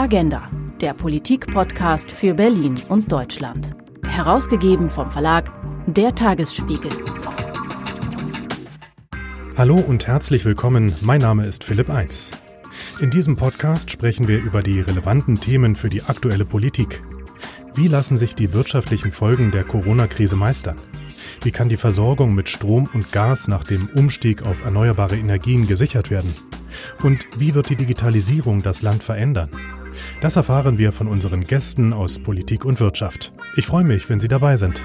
Agenda, der Politik-Podcast für Berlin und Deutschland. Herausgegeben vom Verlag Der Tagesspiegel. Hallo und herzlich willkommen. Mein Name ist Philipp Eins. In diesem Podcast sprechen wir über die relevanten Themen für die aktuelle Politik. Wie lassen sich die wirtschaftlichen Folgen der Corona-Krise meistern? Wie kann die Versorgung mit Strom und Gas nach dem Umstieg auf erneuerbare Energien gesichert werden? Und wie wird die Digitalisierung das Land verändern? Das erfahren wir von unseren Gästen aus Politik und Wirtschaft. Ich freue mich, wenn Sie dabei sind.